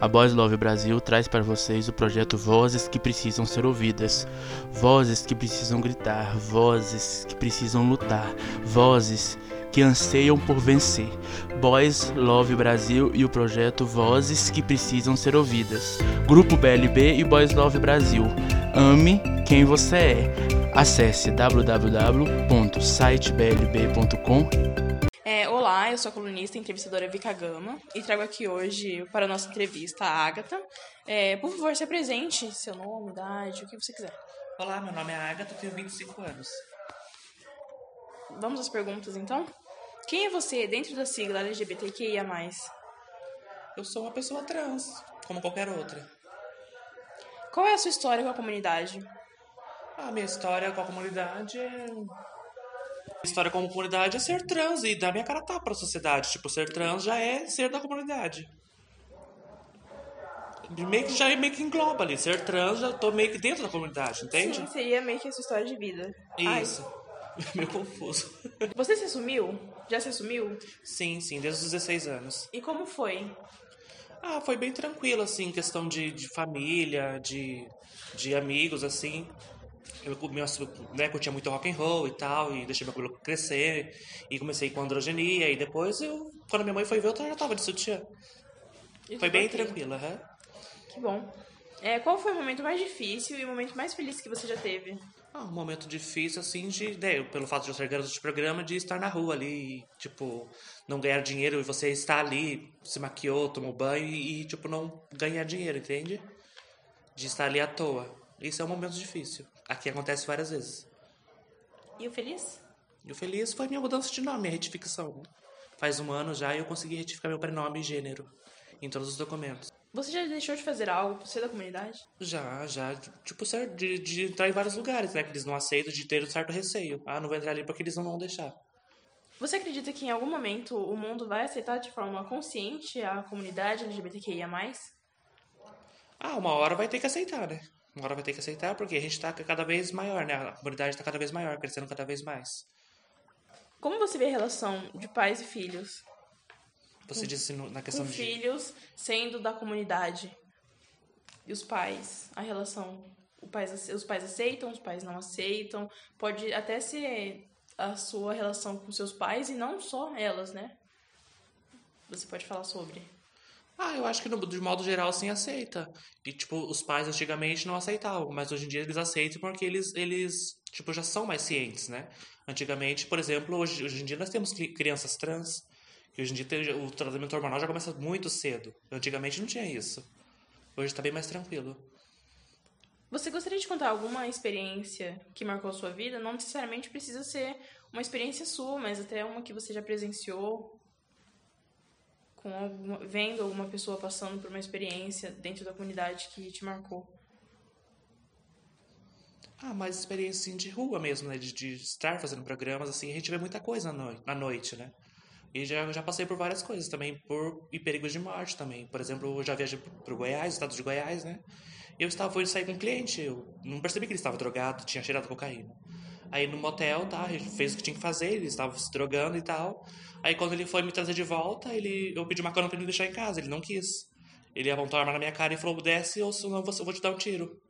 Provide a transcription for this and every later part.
A Boys Love Brasil traz para vocês o projeto Vozes que Precisam Ser Ouvidas. Vozes que precisam gritar, vozes que precisam lutar, vozes que anseiam por vencer. Boys Love Brasil e o projeto Vozes que Precisam Ser Ouvidas. Grupo BLB e Boys Love Brasil. Ame quem você é. Acesse www.siteblb.com É, olá, eu sou a colunista e entrevistadora Vika Gama e trago aqui hoje para a nossa entrevista a Agatha. É, por favor, se apresente, seu nome, idade, o que você quiser. Olá, meu nome é Agatha, tenho 25 anos. Vamos às perguntas então? Quem é você dentro da sigla LGBTQIA+. Eu sou uma pessoa trans, como qualquer outra. Qual é a sua história com a comunidade? A minha história com a comunidade é. História como comunidade é ser trans e dar minha cara a tapa pra sociedade. Tipo, ser trans já é ser da comunidade. Meio que já é meio que engloba ali. Ser trans já tô meio que dentro da comunidade, entende? Sim, seria meio que a sua história de vida. Ai, Isso. meio confuso. você se assumiu? Já se assumiu? Sim, sim, desde os 16 anos. E como foi? Ah, foi bem tranquilo, assim, questão de, de família, de, de amigos, assim. Eu me assu- né, curtia muito rock and roll e tal, e deixei meu cabelo crescer, e comecei com androgenia, e depois eu, quando minha mãe foi ver, eu já tava de sutiã. E Foi bem aham. Que bom. É, qual foi o momento mais difícil e o momento mais feliz que você já teve? Ah, um momento difícil, assim, de, né, pelo fato de eu ser garoto de programa, de estar na rua ali, e, tipo, não ganhar dinheiro, e você está ali, se maquiou, tomou banho, e, tipo, não ganhar dinheiro, entende? De estar ali à toa. Isso é um momento difícil. Aqui acontece várias vezes. E o feliz? E o feliz foi minha mudança de nome, minha retificação. Faz um ano já e eu consegui retificar meu prenome e gênero em todos os documentos. Você já deixou de fazer algo por ser da comunidade? Já, já, tipo, certo, de, de entrar em vários lugares, né? Que eles não aceitam, de ter um certo receio. Ah, não vou entrar ali porque eles não vão deixar. Você acredita que em algum momento o mundo vai aceitar de forma consciente a comunidade LGBTQIA+. Ah, uma hora vai ter que aceitar, né? Uma hora vai ter que aceitar porque a gente tá cada vez maior, né? A comunidade tá cada vez maior, crescendo cada vez mais. Como você vê a relação de pais e filhos? Você disse no- na questão Com de. filhos sendo da comunidade. E os pais, a relação. O pais os pais aceitam, os pais não aceitam. Pode até ser a sua relação com seus pais e não só elas, né? Você pode falar sobre. Ah, eu acho que no, de modo geral sim aceita. E tipo, os pais antigamente não aceitavam, mas hoje em dia eles aceitam porque eles, eles tipo, já são mais cientes, né? Antigamente, por exemplo, hoje, hoje em dia nós temos cri- crianças trans, que hoje em dia tem- o tratamento hormonal já começa muito cedo. Antigamente não tinha isso. Hoje tá bem mais tranquilo. Você gostaria de contar alguma experiência que marcou sua vida? Não necessariamente precisa ser uma experiência sua, mas até uma que você já presenciou com alguma, vendo alguma pessoa passando por uma experiência dentro da comunidade que te marcou. Ah, mais experiência assim, de rua mesmo, né? De, de estar fazendo programas, assim, a gente vê muita coisa na noite, na noite né? E já, já passei por várias coisas também, por e perigos de morte também. Por exemplo, eu já viajei pro Goiás, estado de Goiás, né? Eu estava, fui sair com um cliente, eu não percebi que ele estava drogado, tinha cheirado cocaína. Aí no motel, tá, ele fez o que tinha que fazer, ele estava se drogando e tal. Aí quando ele foi me trazer de volta, ele, eu pedi uma cana pra ele me deixar em casa, ele não quis. Ele apontou a arma na minha cara e falou, desce ou senão eu vou te dar um tiro.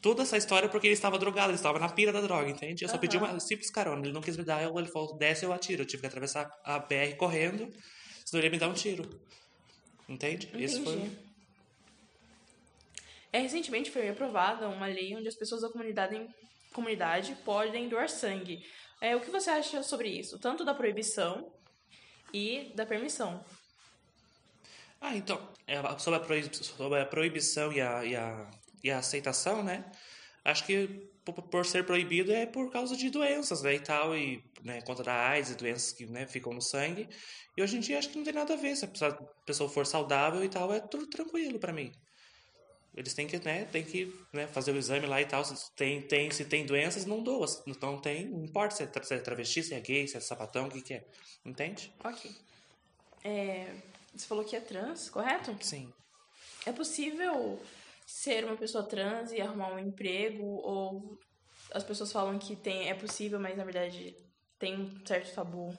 Toda essa história porque ele estava drogado, ele estava na pira da droga, entende? Eu só pedi uma simples carona, ele não quis me dar, eu, ele falou, desce eu atiro. Eu tive que atravessar a BR correndo, senão ele ia me dar um tiro. Entende? Esse foi. É, recentemente foi aprovada uma lei onde as pessoas da comunidade, comunidade podem doar sangue. É, o que você acha sobre isso? Tanto da proibição e da permissão. Ah, então, é, sobre, a proibi- sobre a proibição e a, e, a, e a aceitação, né? Acho que por, ser proibido é por causa de doenças, né, e tal, e né, contra a AIDS e doenças que né, ficam no sangue. E hoje em dia acho que não tem nada a ver, se a pessoa, for saudável e tal, é tudo tranquilo pra mim. Eles têm que, né, tem que né, fazer o exame lá e tal. Se tem, tem, se tem doenças, não doa. Se não tem, não importa se é, tra- se é travesti, se é gay, se é sapatão, o que, que é. Entende? Ok. É, você falou que é trans, correto? Sim. É possível ser uma pessoa trans e arrumar um emprego? Ou as pessoas falam que tem, é possível, mas na verdade tem um certo tabu?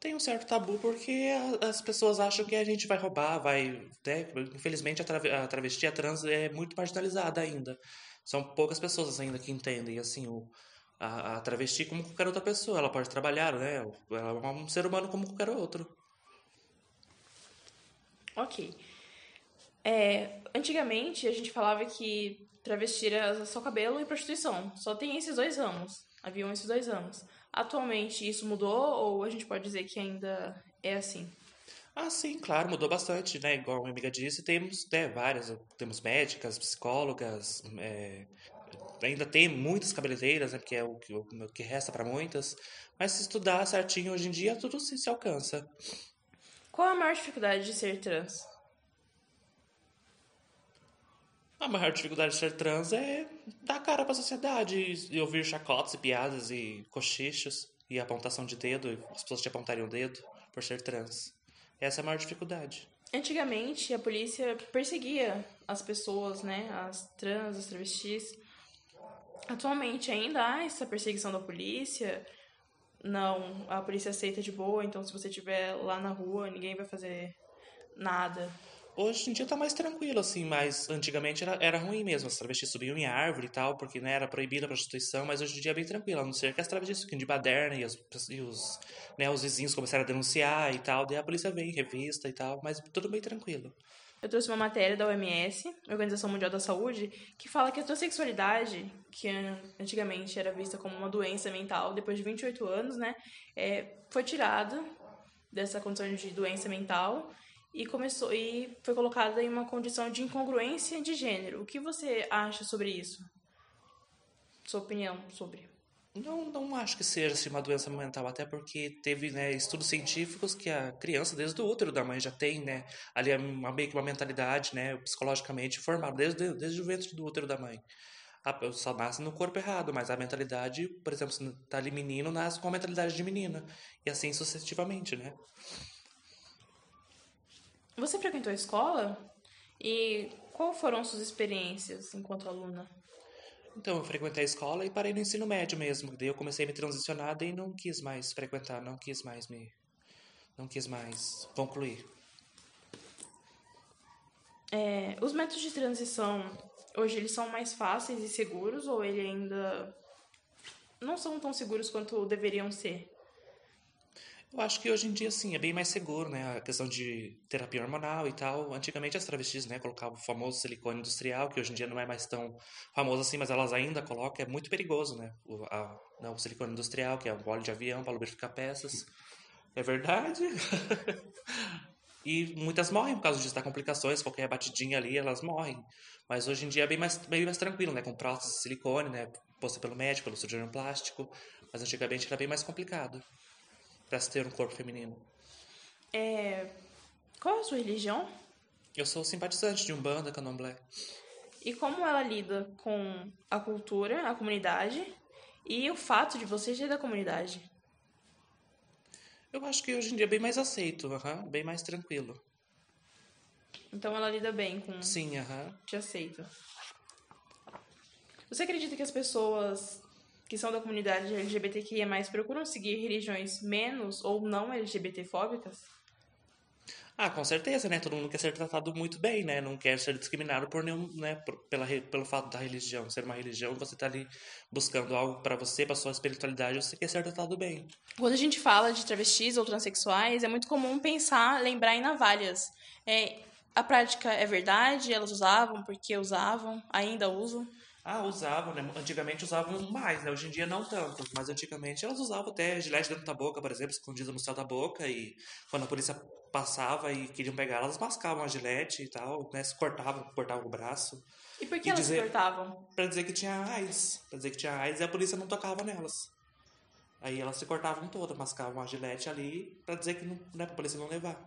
Tem um certo tabu porque as pessoas acham que a gente vai roubar, vai. Né? Infelizmente, a, trave- a travesti, a trans é muito marginalizada ainda. São poucas pessoas ainda que entendem assim o, a, a travesti como qualquer outra pessoa. Ela pode trabalhar, né? Ela é um ser humano como qualquer outro. Ok. É, antigamente a gente falava que travesti era só cabelo e prostituição. Só tem esses dois ramos. Haviam esses dois ramos. Atualmente isso mudou ou a gente pode dizer que ainda é assim? Ah, sim, claro, mudou bastante, né? Igual a minha amiga disse, temos né, várias. Temos médicas, psicólogas, é, ainda tem muitas cabeleireiras, né? Porque é o que, o que resta para muitas. Mas se estudar certinho hoje em dia, tudo se, se alcança. Qual a maior dificuldade de ser trans? A maior dificuldade de ser trans é dar cara pra sociedade e, e ouvir chacotes e piadas e cochichos e apontação de dedo, e as pessoas te apontarem o dedo por ser trans. Essa é a maior dificuldade. Antigamente a polícia perseguia as pessoas, né? As trans, as travestis. Atualmente ainda há essa perseguição da polícia. Não, a polícia aceita de boa, então se você estiver lá na rua, ninguém vai fazer nada. Hoje em dia tá mais tranquilo, assim, mas antigamente era, era ruim mesmo. As travestis subiam em árvore e tal, porque né, era proibida a prostituição, mas hoje em dia é bem tranquilo, a não ser que as travestis fiquem de baderna e, as, e os, né, os vizinhos começaram a denunciar e tal, daí a polícia vem, revista e tal, mas tudo bem tranquilo. Eu trouxe uma matéria da OMS, Organização Mundial da Saúde, que fala que a transexualidade, que antigamente era vista como uma doença mental, depois de 28 anos, né, é, foi tirada dessa condição de doença mental e começou e foi colocada em uma condição de incongruência de gênero. O que você acha sobre isso? Sua opinião sobre? Não, não acho que seja assim, uma doença mental, até porque teve né, estudos científicos que a criança, desde o útero da mãe, já tem né, ali uma, meio que uma mentalidade né, psicologicamente formada, desde, desde o ventre do útero da mãe. A, só nasce no corpo errado, mas a mentalidade, por exemplo, se tá ali menino, nasce com a mentalidade de menina. E assim sucessivamente, né? Você frequentou a escola? E qual foram suas experiências enquanto aluna? Então, eu frequentei a escola e parei no ensino médio mesmo. Daí eu comecei a me transicionar e não quis mais frequentar, não quis mais me. Não quis mais concluir. É, os métodos de transição, hoje eles são mais fáceis e seguros ou ele ainda não são tão seguros quanto deveriam ser? Eu acho que hoje em dia, sim, é bem mais seguro, né? A questão de terapia hormonal e tal. Antigamente as travestis, né, colocavam o famoso silicone industrial, que hoje em dia não é mais tão famoso assim, mas elas ainda colocam. É muito perigoso, né? O, a, né, o silicone industrial, que é um óleo de avião para lubrificar peças. É verdade. e muitas morrem por causa disso, dá complicações, qualquer batidinha ali, elas morrem. Mas hoje em dia é bem mais, bem mais tranquilo, né? Com prótese de silicone, né? Posta pelo médico, pelo cirurgião plástico. Mas antigamente era bem mais complicado para se ter um corpo feminino. É, qual é a sua religião? Eu sou simpatizante de Umbanda, Candomblé. E como ela lida com a cultura, a comunidade e o fato de você ser da comunidade? Eu acho que hoje em dia é bem mais aceito, uhum, bem mais tranquilo. Então ela lida bem com. Sim, aham. Uhum. Te aceita. Você acredita que as pessoas que são da comunidade LGBTQIA+, procuram seguir religiões menos ou não LGBTfóbicas? Ah, com certeza, né? Todo mundo quer ser tratado muito bem, né? Não quer ser discriminado por nenhum, né? Por, pela, pelo fato da religião ser uma religião, você tá ali buscando algo para você, para sua espiritualidade, você quer ser tratado bem. Quando a gente fala de travestis ou transexuais, é muito comum pensar, lembrar em navalhas. É, a prática é verdade? Elas usavam? Por que usavam? Ainda usam? Ah, usavam, né? Antigamente usavam mais, né? Hoje em dia não tanto. Mas antigamente elas usavam até gilete dentro da boca, por exemplo, escondida no céu da boca. E quando a polícia passava e queriam pegar, elas mascavam a gilete e tal, né? Se cortavam, cortavam o braço. E por que e elas dizer, cortavam? Pra dizer que tinha AIDS. Pra dizer que tinha AIDS e a polícia não tocava nelas. Aí elas se cortavam todas, mascavam a gilete ali pra dizer que não, né, pra polícia não levar.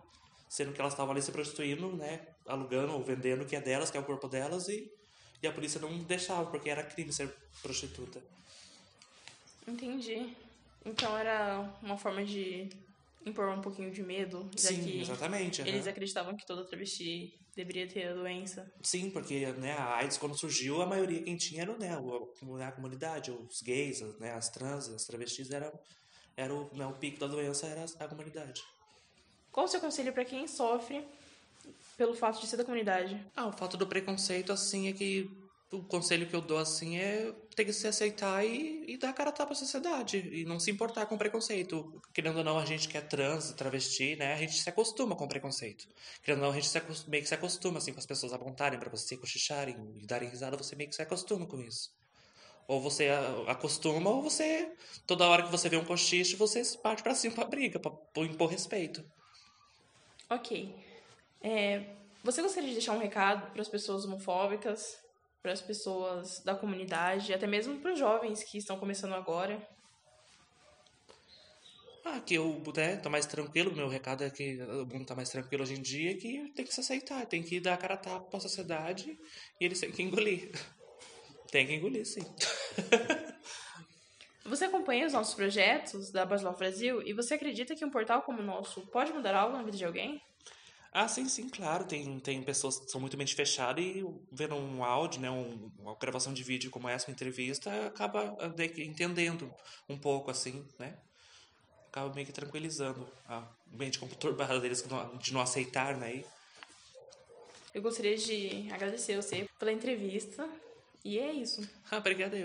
Sendo que elas estavam ali se prostituindo, né? Alugando ou vendendo o que é delas, que é o corpo delas e e a polícia não deixava, porque era crime ser prostituta. Entendi. Então era uma forma de impor um pouquinho de medo. Sim, exatamente. Eles acreditavam que toda travesti deveria ter a doença. Sim, porque né, a AIDS, quando surgiu, a maioria quem tinha era né, a comunidade, os gays, né, as trans, as travestis eram, era o, né, o pico da doença era a comunidade. Qual o seu conselho para quem sofre pelo fato de ser da comunidade? Ah, o fato do preconceito, assim, é que o conselho que eu dou, assim, é ter que se aceitar e, e dar cara a tapa à sociedade. E não se importar com preconceito. Querendo ou não, a gente que é trans, travesti, né? A gente se acostuma com preconceito. Querendo ou não, a gente se, meio que se acostuma, assim, com as pessoas apontarem para você, cochicharem e darem risada, você meio que se acostuma com isso. Ou você acostuma, ou você, toda hora que você vê um cochicho, você parte para cima pra briga, pra impor respeito. Ok. É, você gostaria de deixar um recado para as pessoas homofóbicas, para as pessoas da comunidade, até mesmo para os jovens que estão começando agora? Ah, que eu né, tô mais tranquilo, meu recado é que o mundo tá mais tranquilo hoje em dia, que tem que se aceitar, tem que dar a cara a tapa pra sociedade e eles têm que engolir. tem que engolir, sim. Você acompanha os nossos projetos da Baslau Brasil e você acredita que um portal como o nosso pode mudar algo na vida de alguém? Ah, sim, sim, claro. Tem, tem pessoas que são muito mente fechada e vendo um áudio, né, um, uma gravação de vídeo como essa, uma entrevista, acaba né, entendendo um pouco, assim, né? Acaba meio que tranquilizando a mente conturbada deles de não aceitar, né? Eu gostaria de agradecer você pela entrevista. E é isso. Ah, obrigada eu.